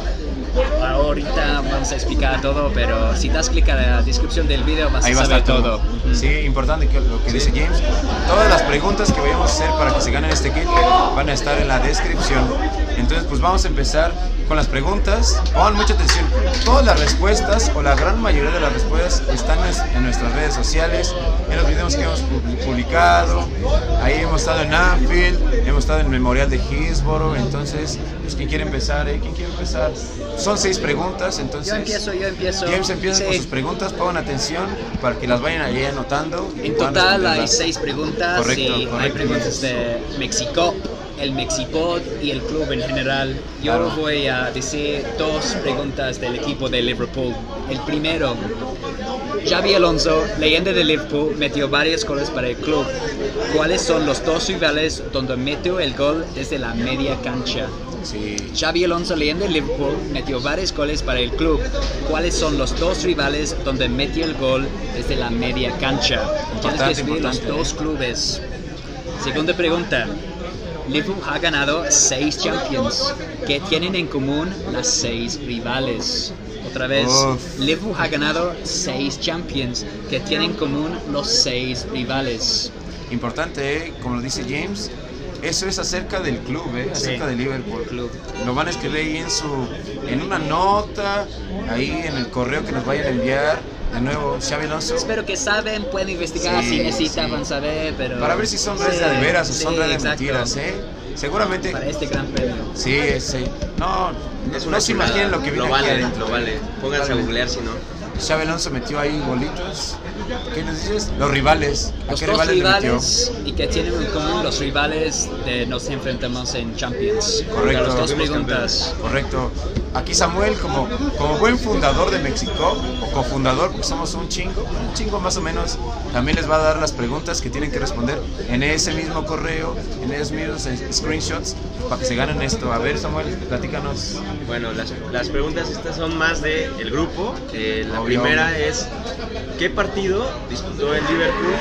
ahorita vamos a explicar todo, pero si das clic a la descripción del video vas Ahí a va a saber estar todo. todo. Sí, importante que lo que dice James. Todas las preguntas que vayamos a hacer para que se ganen este kit van a estar en la descripción. Entonces, pues vamos a empezar con las preguntas. Pongan mucha atención. Todas las respuestas o la gran mayoría de las respuestas están en- nuestras redes sociales, en los videos que hemos pu- publicado. Ahí hemos estado en Anfield, hemos estado en el Memorial de Hillsborough. Entonces, pues ¿quién quiere empezar? eh? ¿Quién quiere empezar? Son seis preguntas, entonces. Yo empiezo, yo empiezo. James empieza con sus preguntas, pongan atención para que las vayan ahí anotando. En total hay seis preguntas Correcto, y hay correcto. preguntas de México, el Mexipod y el club en general. Yo Claro. voy a decir dos preguntas del equipo de Liverpool. El primero, Xavi Alonso, leyenda de Liverpool, metió varios goles para el club. ¿Cuáles son los dos rivales donde metió el gol desde la media cancha? Sí, Xavi Alonso, leyenda de Liverpool, metió varios goles para el club. ¿Cuáles son los dos rivales donde metió el gol desde la media cancha? Tienes que los dos clubes. Segunda pregunta. Liverpool ha ganado seis Champions. ¿Qué tienen en común las seis rivales? Otra vez, Uf. Liverpool ha ganado seis Champions. ¿Qué tienen en común los seis rivales? importante, ¿eh? como lo dice James, eso es acerca del club, ¿eh? acerca Sí. de Liverpool. Club. Lo van a escribir ahí en su, en una nota, ahí en el correo que nos vayan a enviar. De nuevo, Xavi Alonso. Espero que saben, pueden investigar Sí, si necesitan sí. saber, pero... Para ver si son redes Sí, de veras o son redes mentiras, ¿eh? Seguramente. Para este gran premio. Sí, sí. No, Es no se imaginen lo que viene Lo aquí vale, adentro. lo vale. Pónganse a googlear si no. Xavi Alonso metió ahí bolitos. ¿Qué nos dices? Los rivales. ¿A Los qué dos rivales, le metió? rivales y que tienen en común los rivales de nos enfrentamos en Champions. Correcto. Las dos preguntas. Correcto. Aquí Samuel, como, como buen fundador de México, o cofundador, porque somos un chingo, un chingo más o menos, también les va a dar las preguntas que tienen que responder en ese mismo correo, en esos mismos screenshots, para que se ganen esto. A ver, Samuel, platícanos. Bueno, las, las preguntas estas son más del el grupo. Eh, la Obvio. primera es, ¿qué partido disputó el Liverpool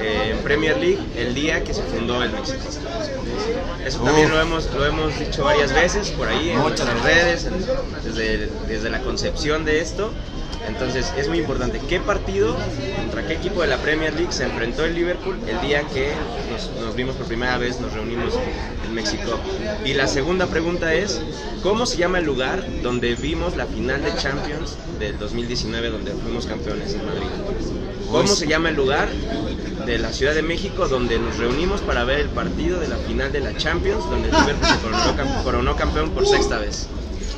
eh, en Premier League el día que se fundó el México? Eso también lo hemos, lo hemos dicho varias veces por ahí en Muchas redes, en- desde, desde la concepción de esto. Entonces es muy importante. ¿Qué partido, contra qué equipo de la Premier League se enfrentó el Liverpool el día que nos, nos vimos por primera vez, nos reunimos en México? Y la segunda pregunta es, ¿cómo se llama el lugar donde vimos la final de Champions del 2019 donde fuimos campeones en Madrid? ¿Cómo se llama el lugar de la Ciudad de México donde nos reunimos para ver el partido de la final de la Champions donde el Liverpool se coronó, cam- coronó campeón por sexta vez?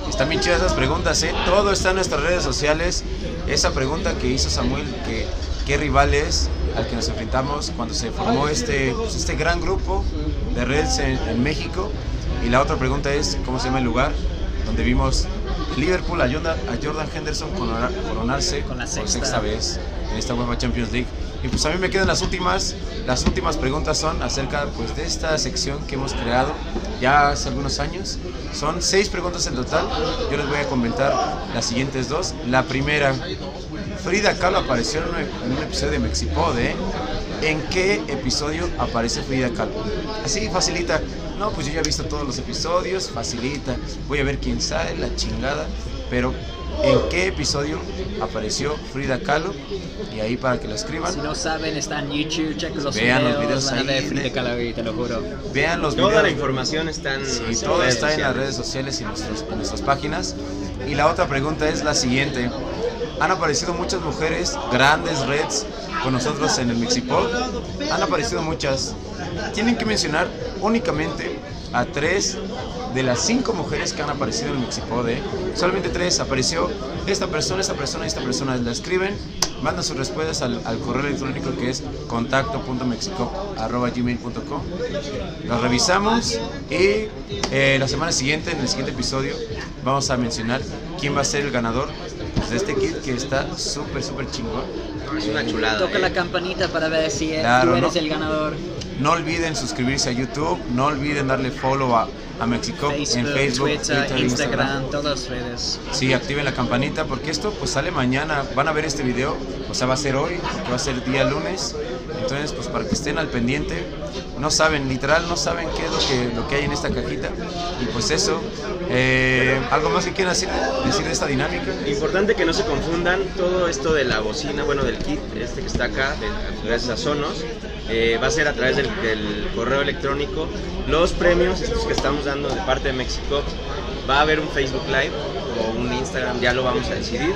Están bien chidas esas preguntas, ¿eh? Todo está en nuestras redes sociales. Esa pregunta que hizo Samuel, que qué rival es al que nos enfrentamos cuando se formó este, pues, este gran grupo de Reds en, en México. Y la otra pregunta es, ¿cómo se llama el lugar donde vimos Liverpool a Jordan, a Jordan Henderson corona- coronarse Con la por sexta. sexta vez en esta UEFA Champions League? Y pues a mí me quedan las últimas, las últimas preguntas son acerca pues de esta sección que hemos creado ya hace algunos años. Son seis preguntas en total. Yo les voy a comentar las siguientes dos. La primera, Frida Kahlo apareció en un, en un episodio de Mexipod, ¿eh? ¿En qué episodio aparece Frida Kahlo? Así, facilita. No, pues yo ya he visto todos los episodios, facilita. Voy a ver quién sale, la chingada. Pero, ¿en qué episodio apareció Frida Kahlo? Y ahí para que lo escriban. Si no saben, está en YouTube, chequen los Vean los videos, videos van a ahí de- Frida Kahlo ahí, te lo juro. Vean los Toda la videos. información está en Sí, todo está en las redes sociales y en, nuestros- en nuestras páginas. Y la otra pregunta es la siguiente. Han aparecido muchas mujeres, grandes reds, con nosotros en el Mexipod. Han aparecido muchas. Tienen que mencionar únicamente a tres de las cinco mujeres que han aparecido en el Mexipod. ¿eh? Solamente tres. Apareció esta persona, esta persona y esta persona. La escriben, mandan sus respuestas al, al correo electrónico que es contacto.mexico.gmail.com lo revisamos y eh, la semana siguiente, en el siguiente episodio, vamos a mencionar quién va a ser el ganador pues, de este kit que está súper, súper chingón. Es una chulada. Toca eh. la campanita para ver si eh, Claro, tú eres ¿no? el ganador. No olviden suscribirse a YouTube, no olviden darle follow a, a Mexico en Facebook, Facebook, Twitter, Instagram, todas las redes. Sí, activen la campanita porque esto pues sale mañana. Van a ver este video, o sea, va a ser hoy, porque va a ser día lunes. Entonces, pues para que estén al pendiente, no saben, literal, no saben qué es lo que, lo que hay en esta cajita. Y pues eso, eh, ¿algo más que quieran decir, decir de esta dinámica? Importante que no se confundan todo esto de la bocina, bueno, del kit, este que está acá, de, gracias a Sonos, eh, va a ser a través del, del correo electrónico. Los premios, estos que estamos dando de parte de México, va a haber un Facebook Live o un Instagram, ya lo vamos a decidir.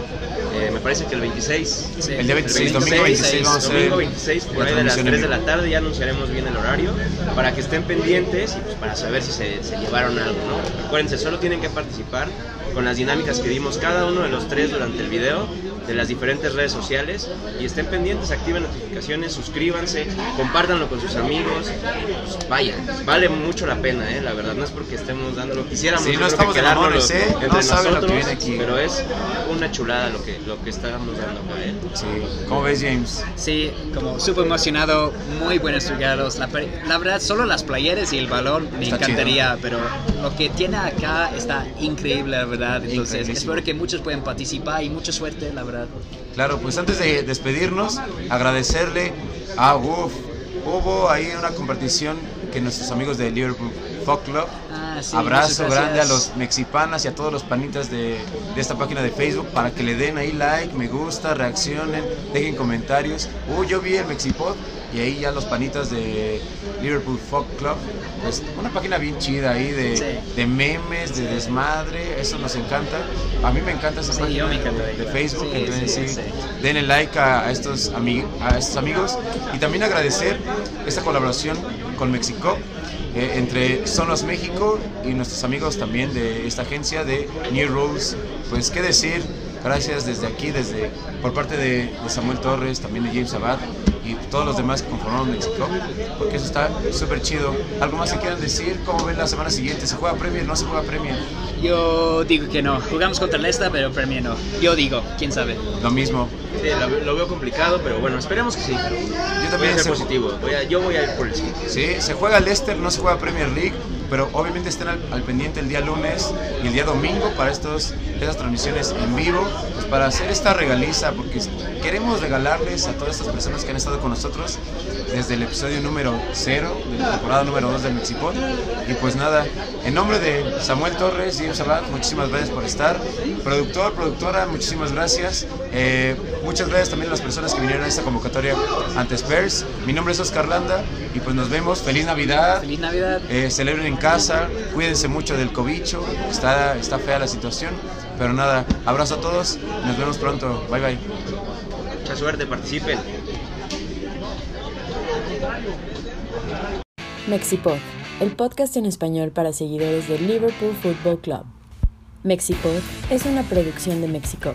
Eh, me parece que el 26. Sí. El día 26, domingo 26 vamos a hacer Domingo 26, por ahí de las transmisión 3 en de la tarde ya anunciaremos bien el horario para que estén pendientes y pues para saber si se, se llevaron algo, ¿no? Acuérdense, solo tienen que participar con las dinámicas que dimos cada uno de los tres durante el video de las diferentes redes sociales y estén pendientes, activen notificaciones, suscríbanse, compártanlo con sus amigos, pues vaya, vale mucho la pena, ¿eh? la verdad, no es porque estemos dándolo, quisiéramos Sí, no estamos que de mamones, ¿eh? entre No saben lo que nosotros, viene aquí. pero es una chulada lo que, lo que estamos dando acá, ¿eh? Sí, ¿cómo ves, James? Sí, como súper emocionado, muy buenos regalos. La, la verdad, solo las playeras y el balón me Está encantaría, pero lo que tiene acá está increíble, la verdad. Entonces, espero que muchos puedan participar y mucha suerte, la verdad. Claro, pues antes de despedirnos, agradecerle a Wolf. Hubo ahí una compartición que nuestros amigos de Liverpool Folk Club. Sí, Abrazo grande a los mexipanas y a todos los panitas de, de esta página de Facebook para que le den ahí like, me gusta, reaccionen, dejen comentarios. Uh, yo vi el Mexipod y ahí ya los panitas de Liverpool Folk Club. Pues una página bien chida ahí de, Sí. de memes, de desmadre, eso nos encanta. A mí me encanta esa Sí, página me de- encanta de, ella. Facebook, Sí, entonces denle like a, a estos a estos amigos y también agradecer esta colaboración con Mexico eh, entre Sonos México y nuestros amigos también de esta agencia de New Rules. Pues qué decir, gracias desde aquí, desde por parte de, de Samuel Torres, también de James Abad y todos los demás que conformaron México, porque eso está súper chido. ¿Algo más que quieran decir? ¿Cómo ven la semana siguiente? ¿Se juega Premier? ¿No se juega Premier? Yo digo que no. Jugamos contra Leicester, pero Premier no. Yo digo, quién sabe. Lo mismo. Sí, lo, lo veo complicado, pero bueno, esperemos que sí. Yo Voy también a ser se- positivo, voy a- yo voy a ir por el sí. Sí, se juega Leicester, no se juega Premier League, pero obviamente estén al, al pendiente el día lunes y el día domingo para estos, estas transmisiones en vivo, pues para hacer esta regaliza, porque queremos regalarles a todas estas personas que han estado con nosotros desde el episodio número 0 de la temporada número 2 del Mexipod. Y pues nada, en nombre de Samuel Torres y James Abad, muchísimas gracias por estar. Productor, productora, muchísimas gracias. Eh, muchas gracias también a las personas que vinieron a esta convocatoria ante Spurs. Mi nombre es Oscar Landa y pues nos vemos. Feliz Navidad. Feliz Navidad. Eh, celebren en casa, cuídense mucho del cobicho, está, está fea la situación, pero nada, abrazo a todos, nos vemos pronto, bye bye. Mucha suerte, participen. Mexipod, el podcast en español para seguidores del Liverpool Football Club. Mexipod es una producción de Mexico.